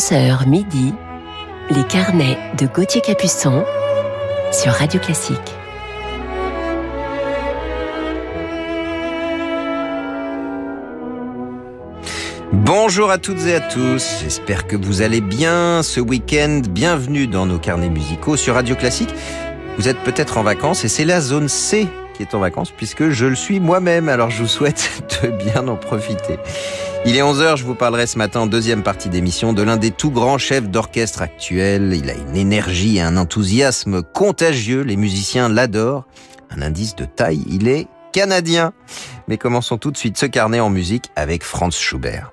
11h midi, les carnets de Gauthier Capuçon sur Radio Classique. Bonjour à toutes et à tous, j'espère que vous allez bien ce week-end. Bienvenue dans nos carnets musicaux sur Radio Classique. Vous êtes peut-être en vacances et c'est la zone C qui est en vacances puisque je le suis moi-même, alors je vous souhaite de bien en profiter. Il est 11h, je vous parlerai ce matin en deuxième partie d'émission de l'un des tout grands chefs d'orchestre actuels. Il a une énergie et un enthousiasme contagieux, les musiciens l'adorent. Un indice de taille, il est canadien. Mais commençons tout de suite ce carnet en musique avec Franz Schubert.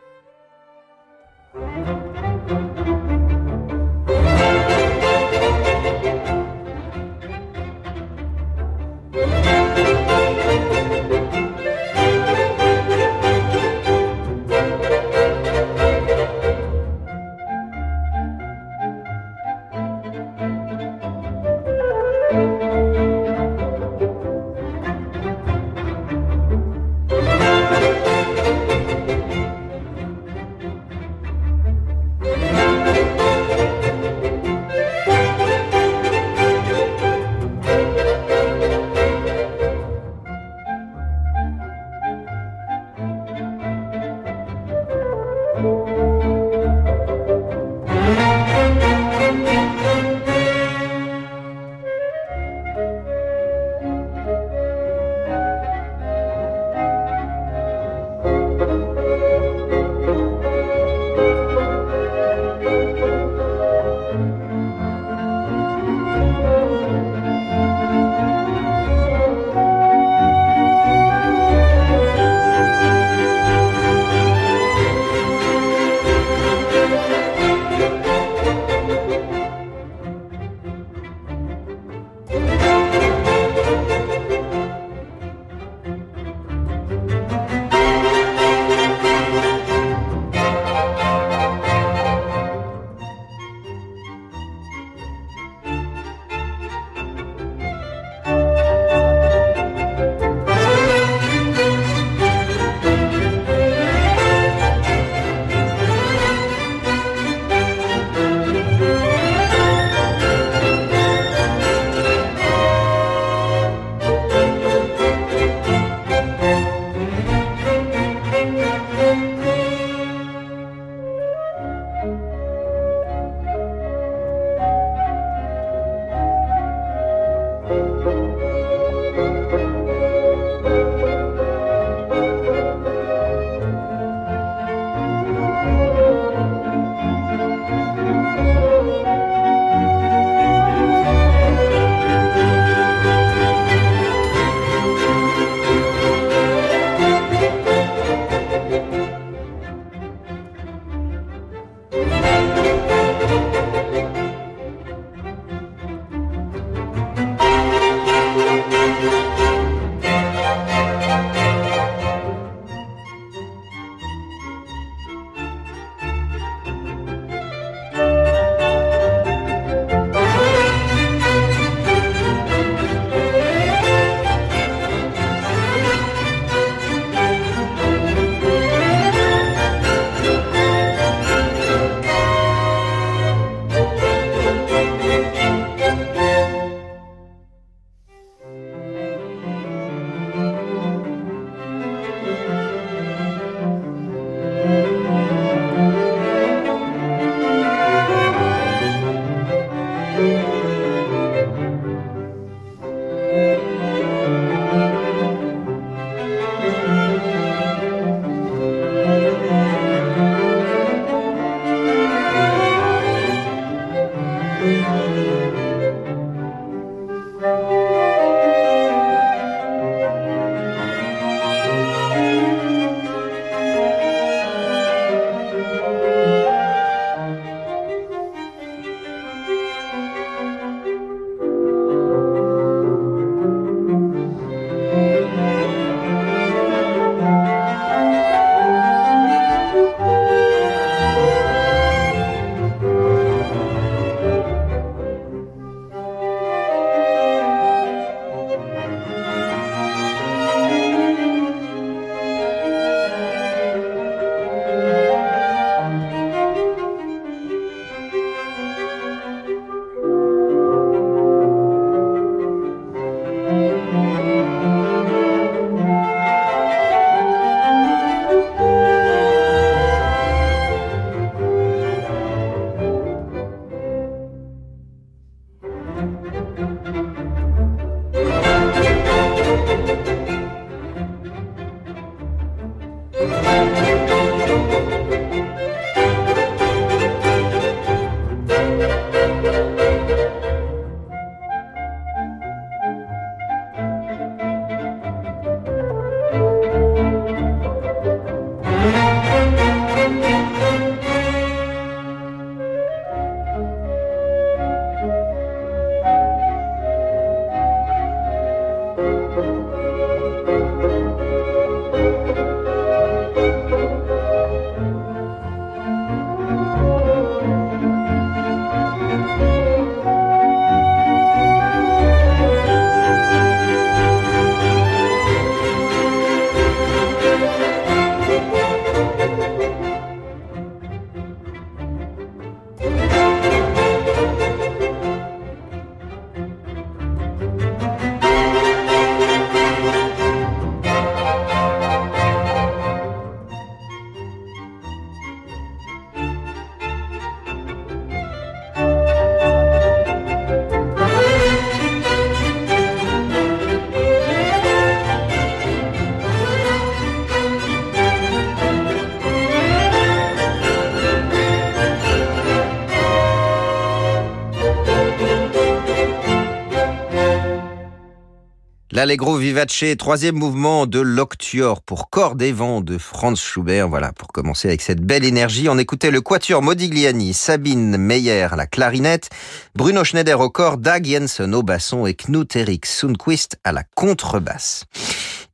L'Allegro Vivace, troisième mouvement de l'Octuor pour cordes et vent de Franz Schubert. Voilà, pour commencer avec cette belle énergie, on écoutait le quatuor Modigliani, Sabine Meyer à la clarinette, Bruno Schneider au corps, Dag Jensen au basson et Knut Erik Sundquist à la contrebasse.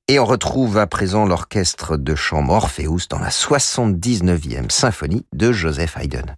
Et on retrouve à présent l'orchestre de chambre Orpheus dans la 79e symphonie de Joseph Haydn.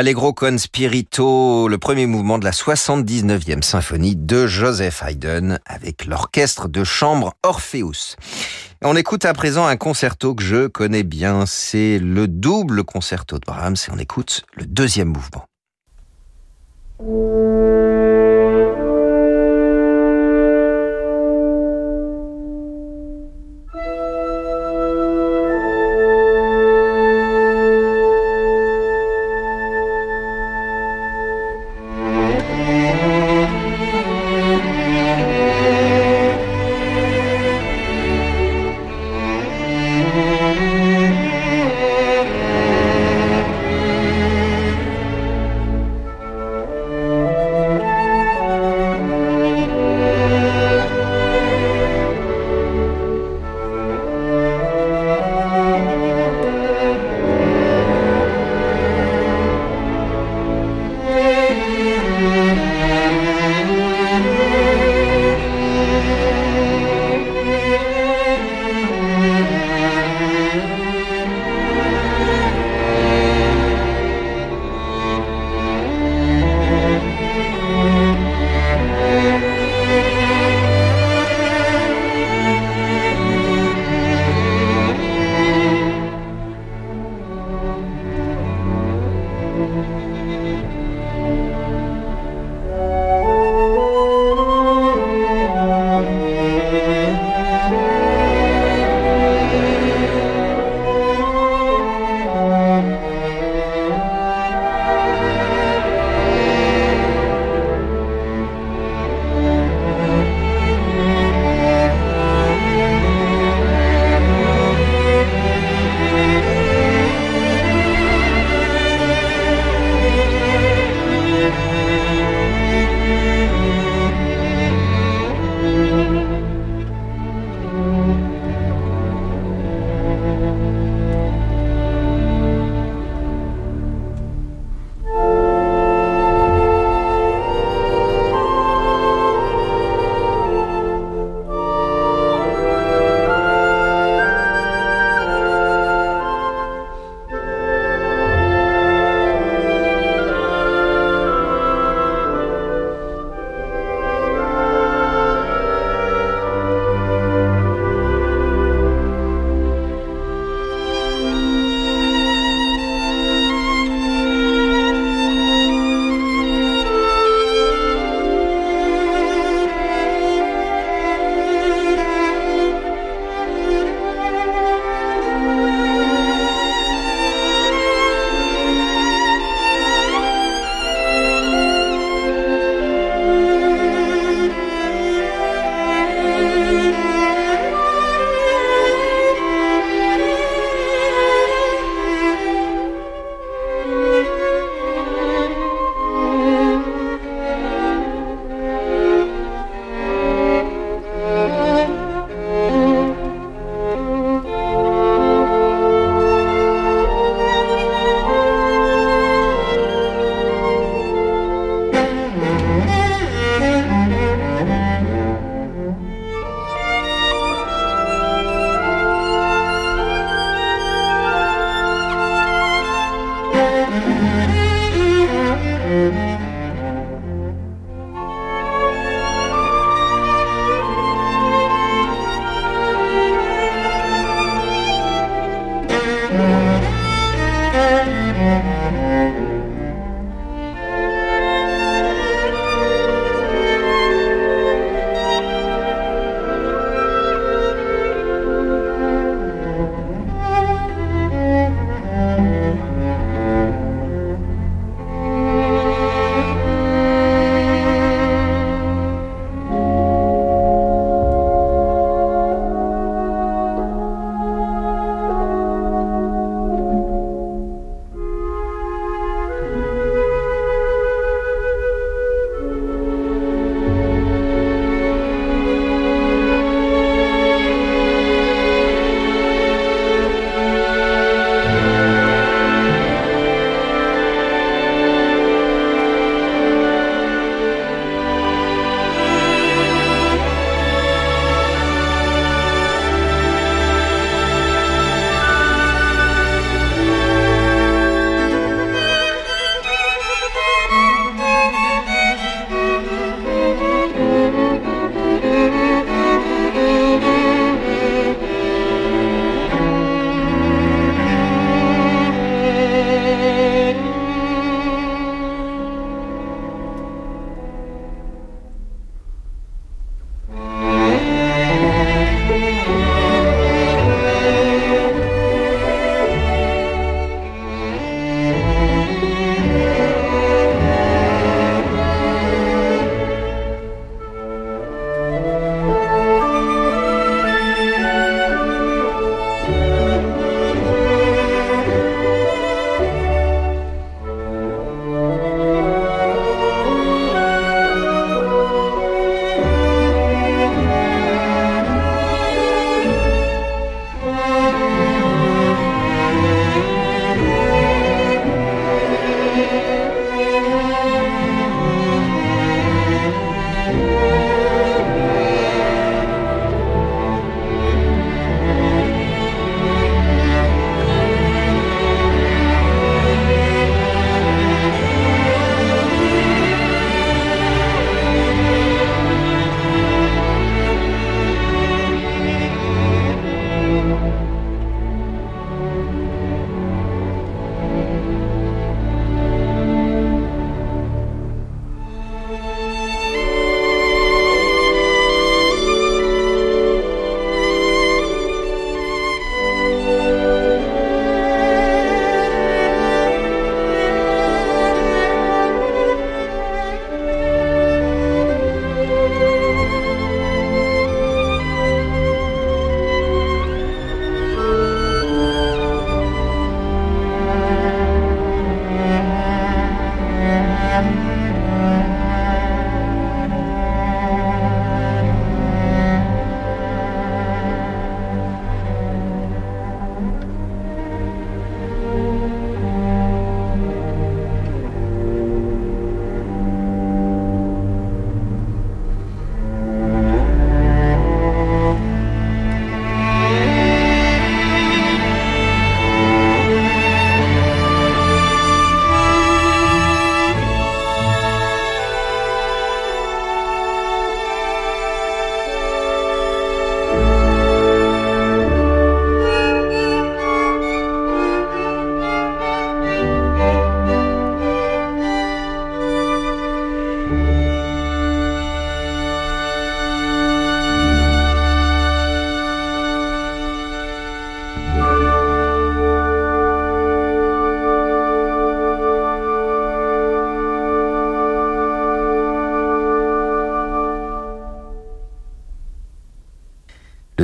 L'Allegro con Spirito, le premier mouvement de la 79e symphonie de Joseph Haydn avec l'orchestre de chambre Orpheus. On écoute à présent un concerto que je connais bien, c'est le double concerto de Brahms et on écoute le deuxième mouvement.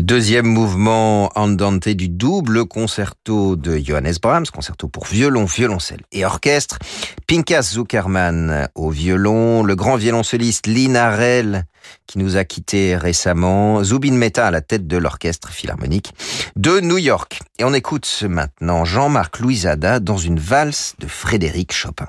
Deuxième mouvement Andante du double concerto de Johannes Brahms, concerto pour violon, violoncelle et orchestre. Pinkas Zuckerman au violon, le grand violoncelliste Lina Rell qui nous a quittés récemment, Zubin Mehta à la tête de l'orchestre philharmonique de New York. Et on écoute maintenant Jean-Marc Louisada dans une valse de Frédéric Chopin.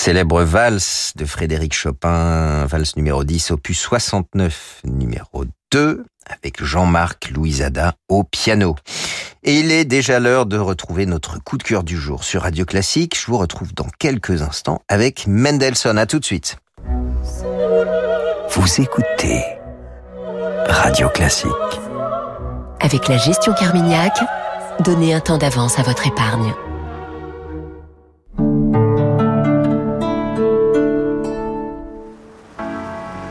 Célèbre valse de Frédéric Chopin, valse numéro 10, opus 69, numéro 2, avec Jean-Marc Louisada au piano. Et il est déjà l'heure de retrouver notre coup de cœur du jour sur Radio Classique. Je vous retrouve dans quelques instants avec Mendelssohn. À tout de suite. Vous écoutez Radio Classique. Avec la gestion Carmignac, donnez un temps d'avance à votre épargne.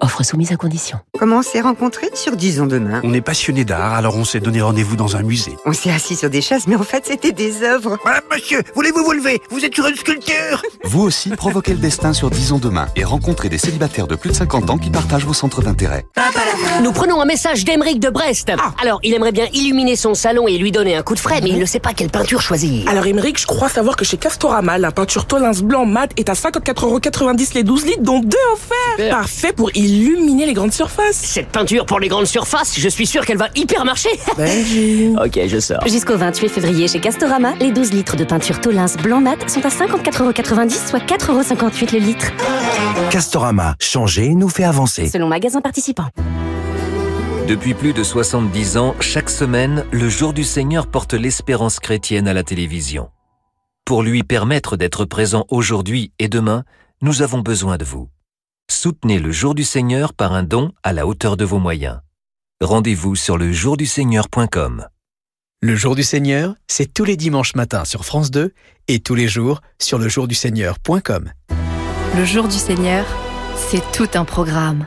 Offre soumise à condition. Comment on s'est rencontrés sur Disons Demain On est passionné d'art, alors on s'est donné rendez-vous dans un musée. On s'est assis sur des chaises, mais en fait c'était des œuvres. Voilà, monsieur, voulez-vous vous lever? Vous êtes sur une sculpture Vous aussi, provoquez le destin sur Disons Demain et rencontrez des célibataires de plus de 50 ans qui partagent vos centres d'intérêt. Nous prenons un message d'Emeric de Brest. Alors, il aimerait bien illuminer son salon et lui donner un coup de frais, mais il ne sait pas quelle peinture choisir. Alors, Emeric, je crois savoir que chez Castorama, la peinture Tolins blanc mat est à 54,90€ les 12 litres, dont deux offerts. Parfait pour illuminer les grandes surfaces. Cette peinture pour les grandes surfaces, je suis sûr qu'elle va hyper marcher. Benji. ok, je sors. Jusqu'au 28 février chez Castorama, les 12 litres de peinture Tolins blanc mat sont à 54,90€, soit 4,58€ le litre. Castorama, changer nous fait avancer. Selon magasin participant. Depuis plus de 70 ans, chaque semaine, le jour du Seigneur porte l'espérance chrétienne à la télévision. Pour lui permettre d'être présent aujourd'hui et demain, nous avons besoin de vous. Soutenez le jour du Seigneur par un don à la hauteur de vos moyens. Rendez-vous sur le jourduseigneur.com. Le jour du Seigneur, c'est tous les dimanches matins sur France 2 et tous les jours sur le jourduseigneur.com. Le jour du Seigneur, c'est tout un programme.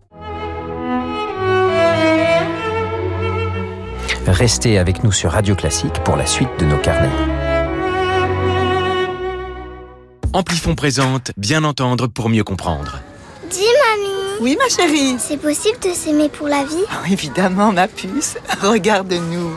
Restez avec nous sur Radio Classique pour la suite de nos carnets. Amplifon présente Bien entendre pour mieux comprendre. Dis mamie Oui ma chérie C'est possible de s'aimer pour la vie? Oh, Évidemment ma puce, regarde-nous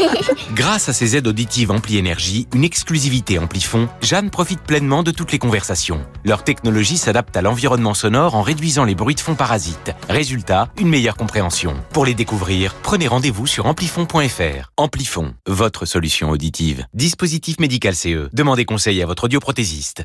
Grâce à ses aides auditives Ampli Énergie, une exclusivité Amplifon, Jeanne profite pleinement de toutes les conversations. Leur technologie s'adapte à l'environnement sonore en réduisant les bruits de fond parasites. Résultat, une meilleure compréhension. Pour les découvrir, prenez rendez-vous sur amplifon.fr. Amplifon, votre solution auditive. Dispositif médical CE. Demandez conseil à votre audioprothésiste.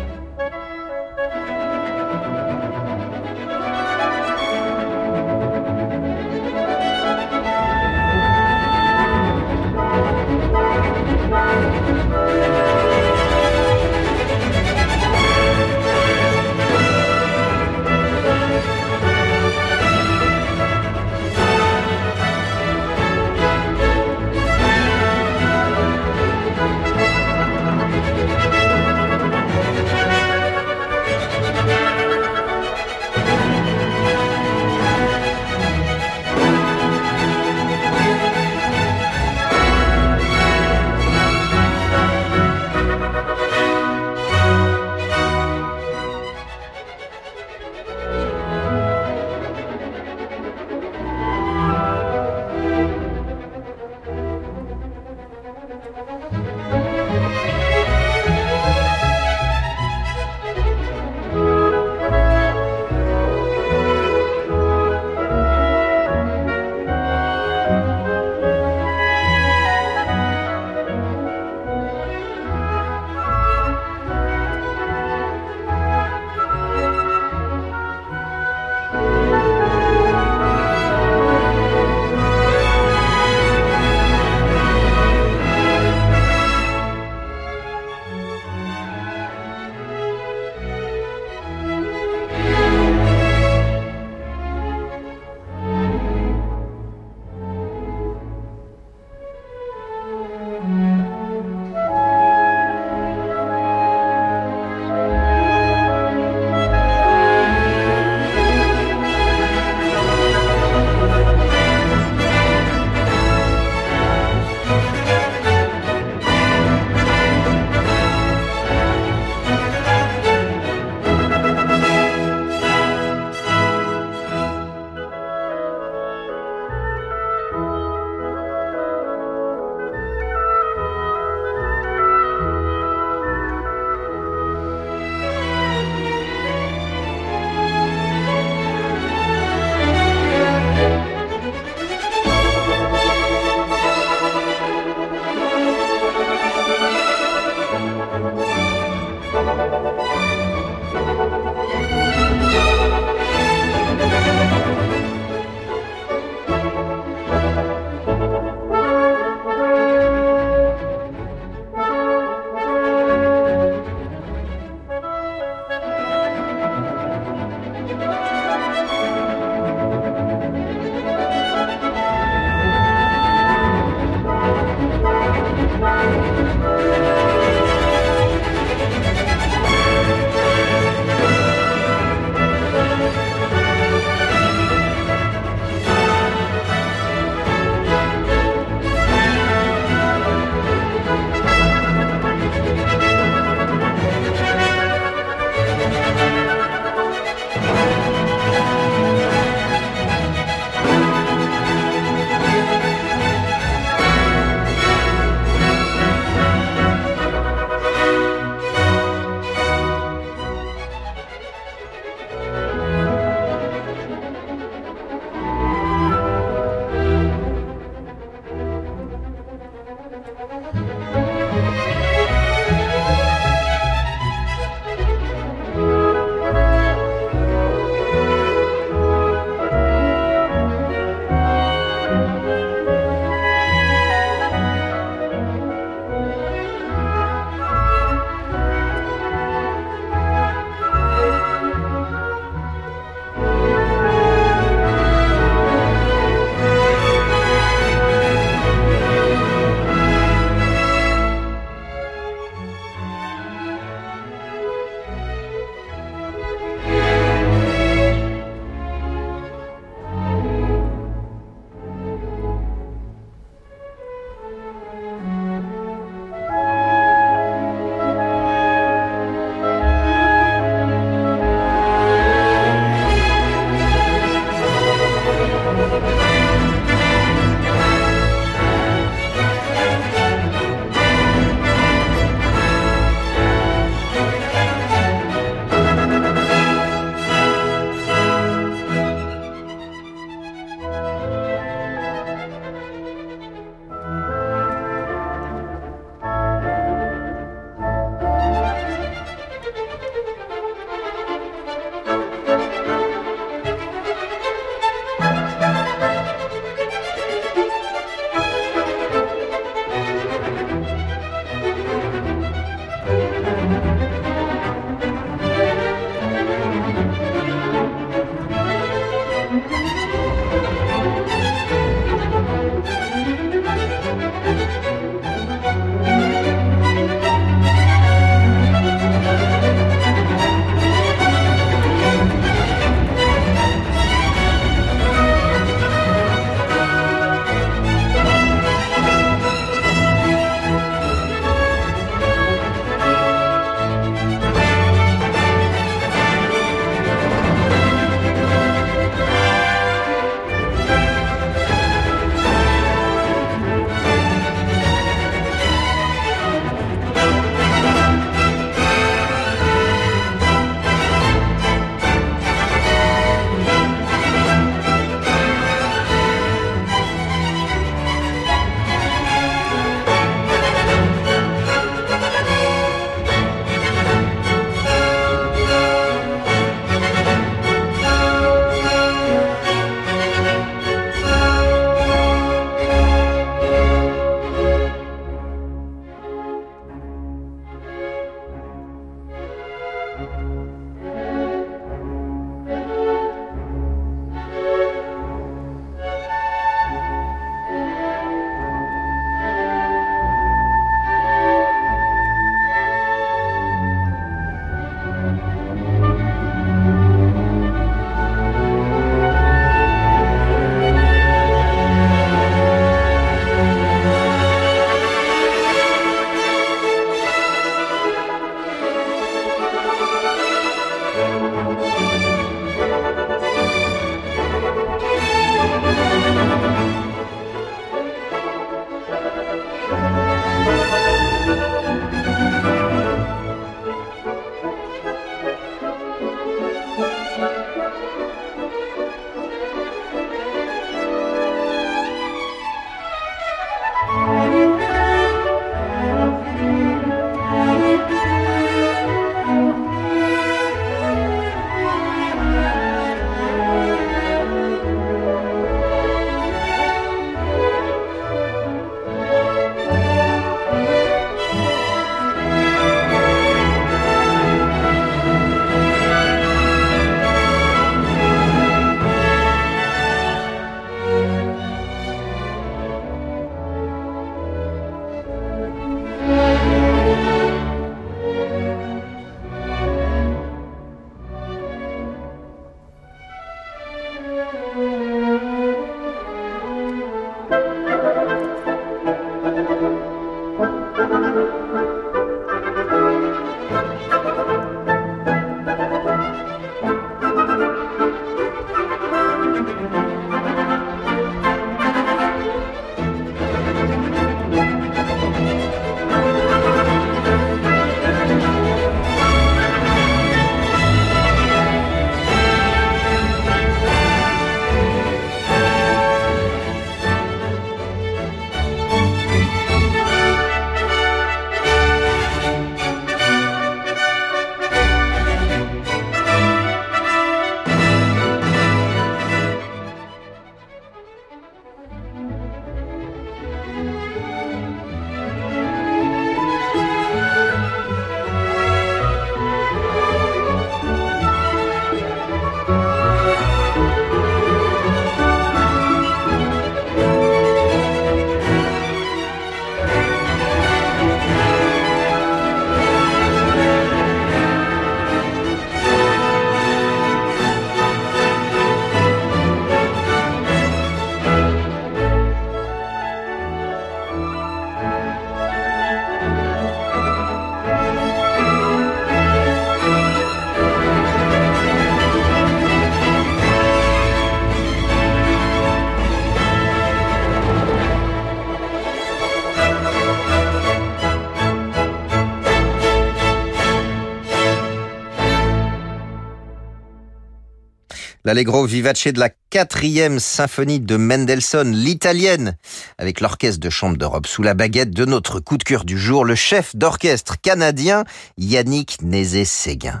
L'Allegro vivace de la quatrième symphonie de Mendelssohn, l'italienne, avec l'orchestre de chambre d'Europe sous la baguette de notre coup de cœur du jour, le chef d'orchestre canadien Yannick Nézet-Séguin.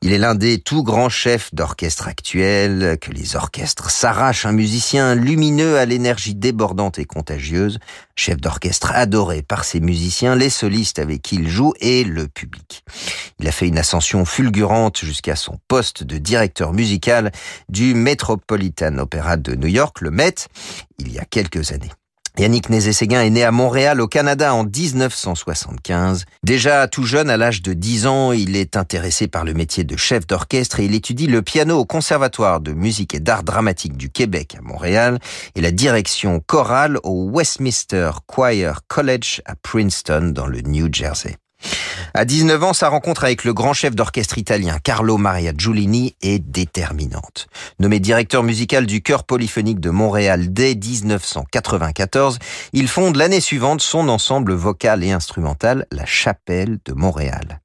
Il est l'un des tout grands chefs d'orchestre actuels, que les orchestres s'arrachent, un musicien lumineux à l'énergie débordante et contagieuse, chef d'orchestre adoré par ses musiciens, les solistes avec qui il joue et le public. Il a fait une ascension fulgurante jusqu'à son poste de directeur musical du Metropolitan Opera de New York, le Met, il y a quelques années. Yannick Nézet-Séguin est né à Montréal, au Canada, en 1975. Déjà tout jeune, à l'âge de 10 ans, il est intéressé par le métier de chef d'orchestre et il étudie le piano au Conservatoire de musique et d'art dramatique du Québec à Montréal et la direction chorale au Westminster Choir College à Princeton dans le New Jersey. À 19 ans, sa rencontre avec le grand chef d'orchestre italien Carlo Maria Giulini est déterminante. Nommé directeur musical du chœur polyphonique de Montréal dès 1994, il fonde l'année suivante son ensemble vocal et instrumental, la Chapelle de Montréal.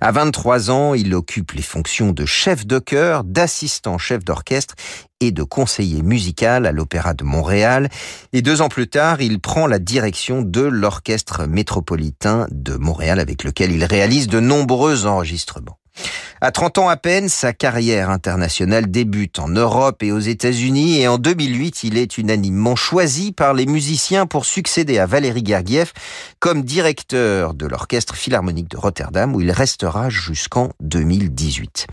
À 23 ans, il occupe les fonctions de chef de chœur, d'assistant chef d'orchestre et de conseiller musical à l'Opéra de Montréal. Et deux ans plus tard, il prend la direction de l'Orchestre métropolitain de Montréal avec lequel il réalise de nombreux enregistrements. À 30 ans à peine, sa carrière internationale débute en Europe et aux États-Unis et en 2008, il est unanimement choisi par les musiciens pour succéder à Valéry Gergiev comme directeur de l'Orchestre Philharmonique de Rotterdam où il restera jusqu'en 2018.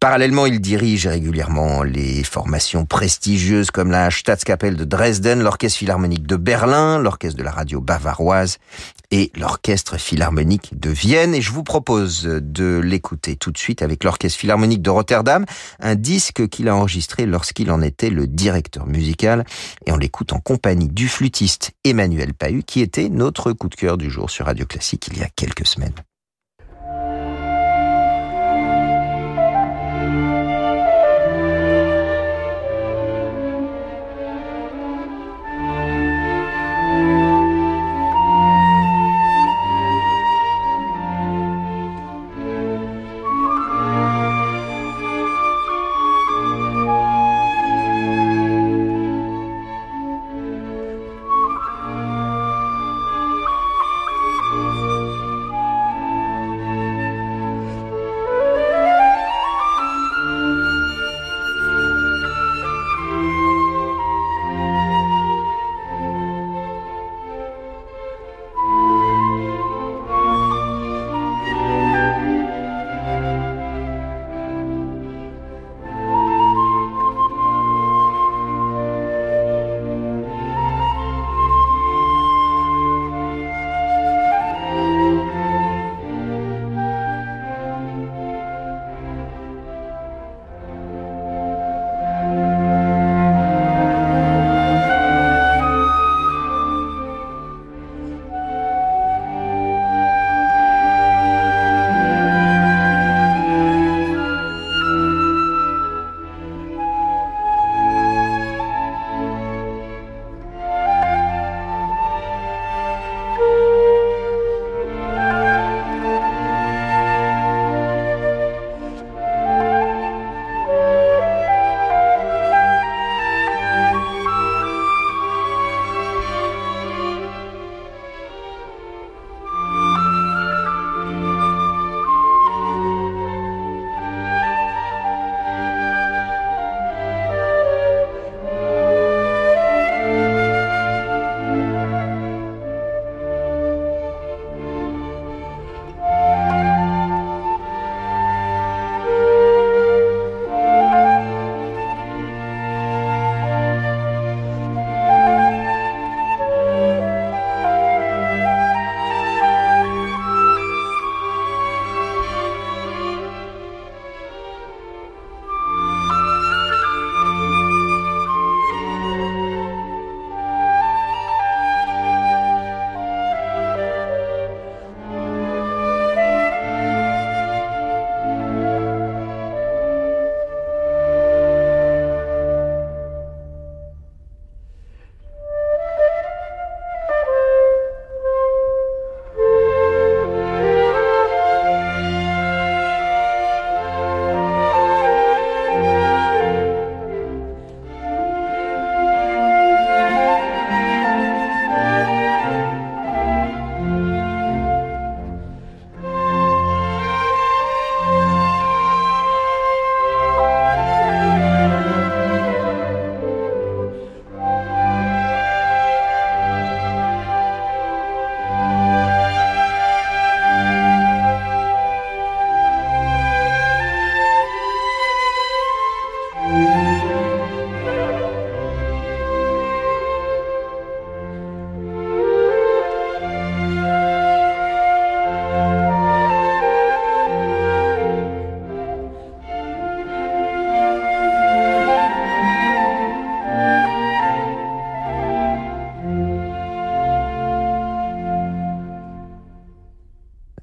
Parallèlement, il dirige régulièrement les formations prestigieuses comme la Staatskapelle de Dresden, l'Orchestre Philharmonique de Berlin, l'Orchestre de la radio bavaroise et l'Orchestre Philharmonique de Vienne. Et je vous propose de l'écouter tout de suite avec l'Orchestre Philharmonique de Rotterdam, un disque qu'il a enregistré lorsqu'il en était le directeur musical. Et on l'écoute en compagnie du flûtiste Emmanuel Pahu, qui était notre coup de cœur du jour sur Radio Classique il y a quelques semaines.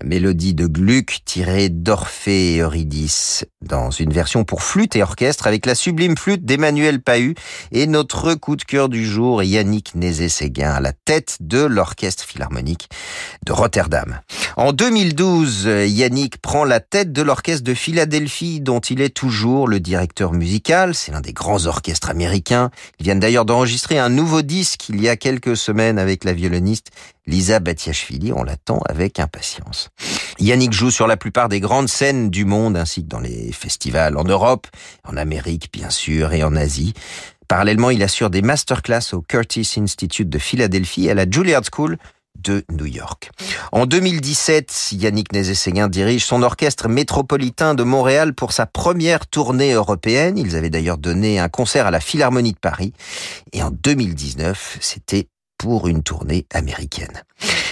Mélodie de Gluck tirée d'Orphée et Eurydice dans une version pour flûte et orchestre avec la sublime flûte d'Emmanuel Pahu et notre coup de cœur du jour, Yannick Nézé-Séguin à la tête de l'Orchestre Philharmonique de Rotterdam. En 2012, Yannick prend la tête de l'Orchestre de Philadelphie dont il est toujours le directeur musical. C'est l'un des grands orchestres américains. Ils viennent d'ailleurs d'enregistrer un nouveau disque il y a quelques semaines avec la violoniste Lisa Batiashvili. On l'attend avec impatience. Yannick joue sur la plupart des grandes scènes du monde ainsi que dans les festivals en Europe, en Amérique bien sûr et en Asie. Parallèlement, il assure des masterclass au Curtis Institute de Philadelphie et à la Juilliard School de New York. En 2017, Yannick Nézé-Séguin dirige son orchestre métropolitain de Montréal pour sa première tournée européenne. Ils avaient d'ailleurs donné un concert à la Philharmonie de Paris. Et en 2019, c'était pour une tournée américaine.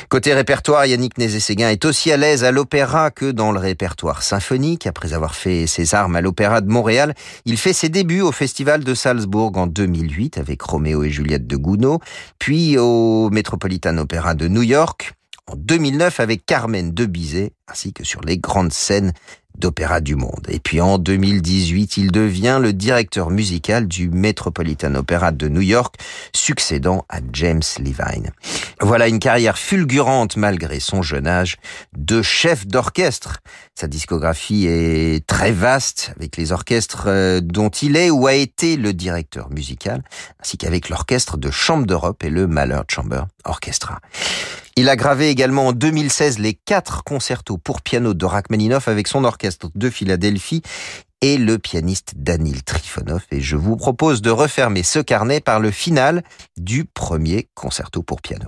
Côté répertoire, Yannick Nézé-Séguin est aussi à l'aise à l'opéra que dans le répertoire symphonique. Après avoir fait ses armes à l'Opéra de Montréal, il fait ses débuts au Festival de Salzbourg en 2008 avec Roméo et Juliette de Gounod, puis au Metropolitan Opera de New York en 2009 avec Carmen de Bizet, ainsi que sur les grandes scènes d'opéra du monde. Et puis en 2018, il devient le directeur musical du Metropolitan Opera de New York, succédant à James Levine. Voilà une carrière fulgurante malgré son jeune âge de chef d'orchestre. Sa discographie est très vaste avec les orchestres euh, dont il est ou a été le directeur musical, ainsi qu'avec l'orchestre de Chambre d'Europe et le Mahler Chamber Orchestra. Il a gravé également en 2016 les quatre concertos pour piano de Rachmaninoff avec son orchestre de Philadelphie et le pianiste Danil Trifonov. Et je vous propose de refermer ce carnet par le final du premier concerto pour piano.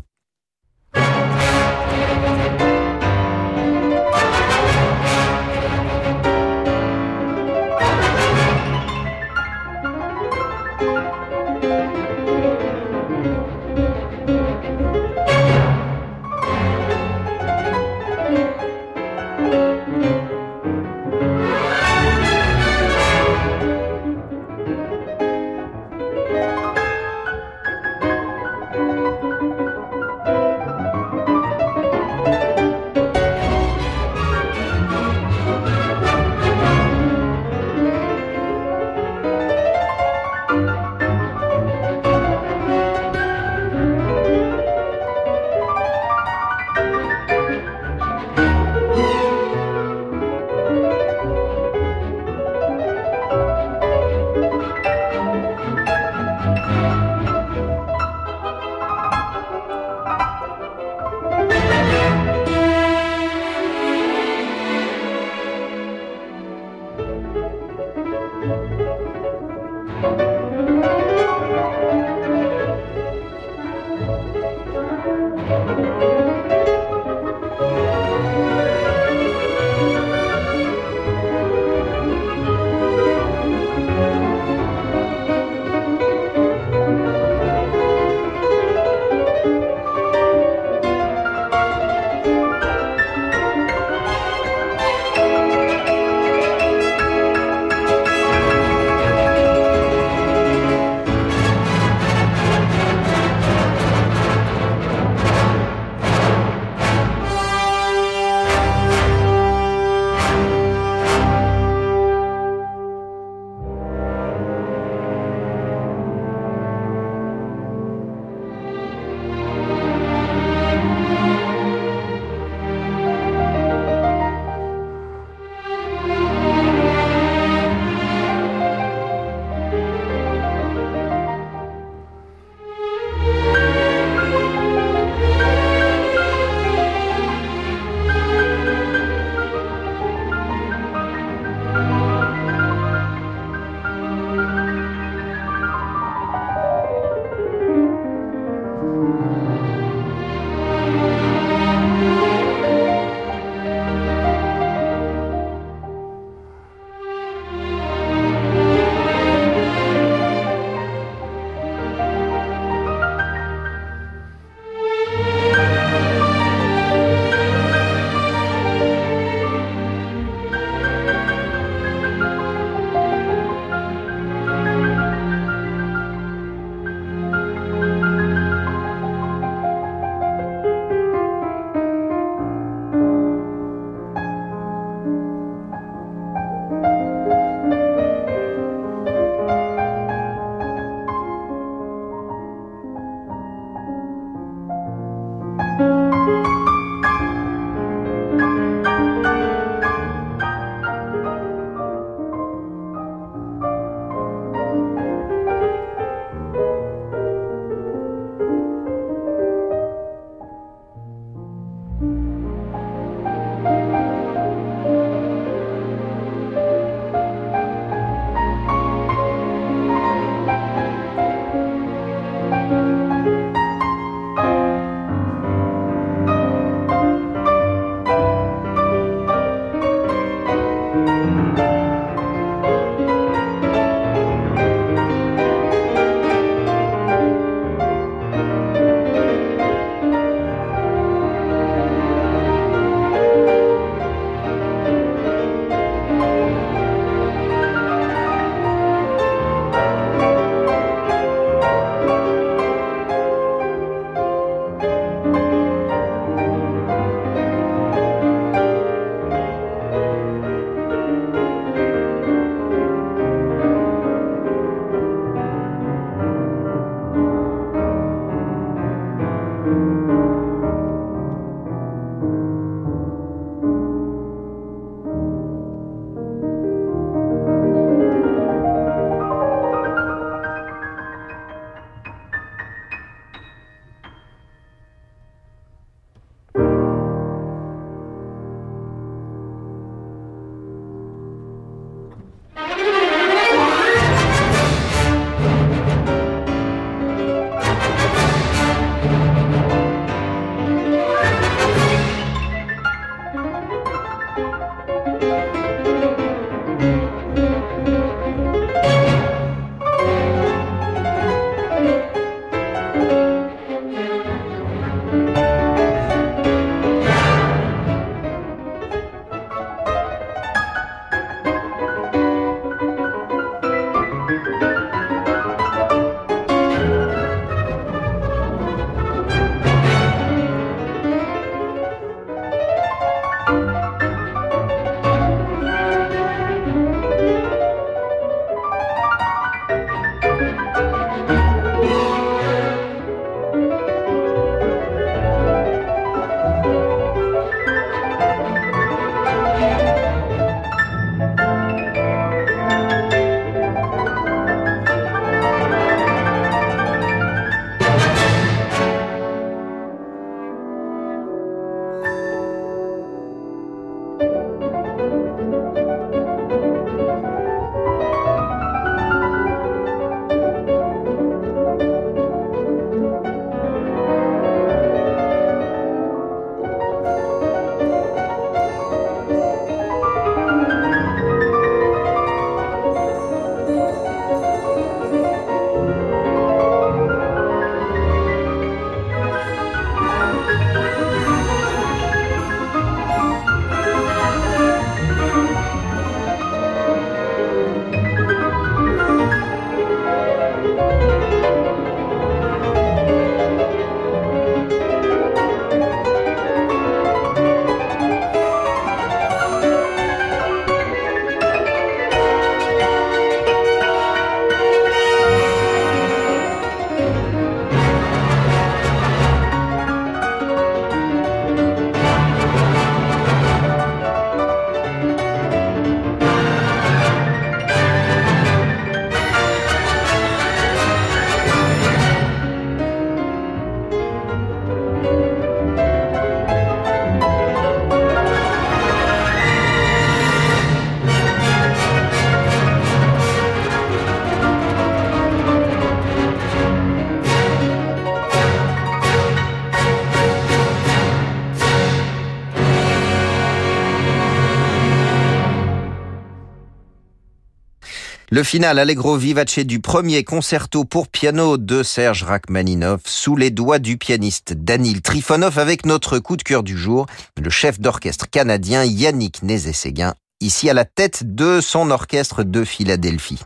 Le final Allegro vivace du premier concerto pour piano de Serge Rachmaninov sous les doigts du pianiste Danil Trifonov avec notre coup de cœur du jour, le chef d'orchestre canadien Yannick Nézet-Séguin ici à la tête de son orchestre de Philadelphie.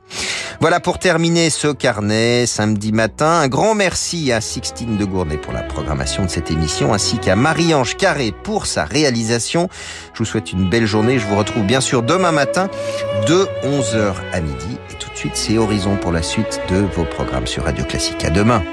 Voilà pour terminer ce carnet samedi matin. Un grand merci à Sixtine de Gournay pour la programmation de cette émission ainsi qu'à Marie-Ange Carré pour sa réalisation. Je vous souhaite une belle journée. Je vous retrouve bien sûr demain matin de 11h à midi. Et tout de suite, c'est Horizon pour la suite de vos programmes sur Radio Classique. À demain.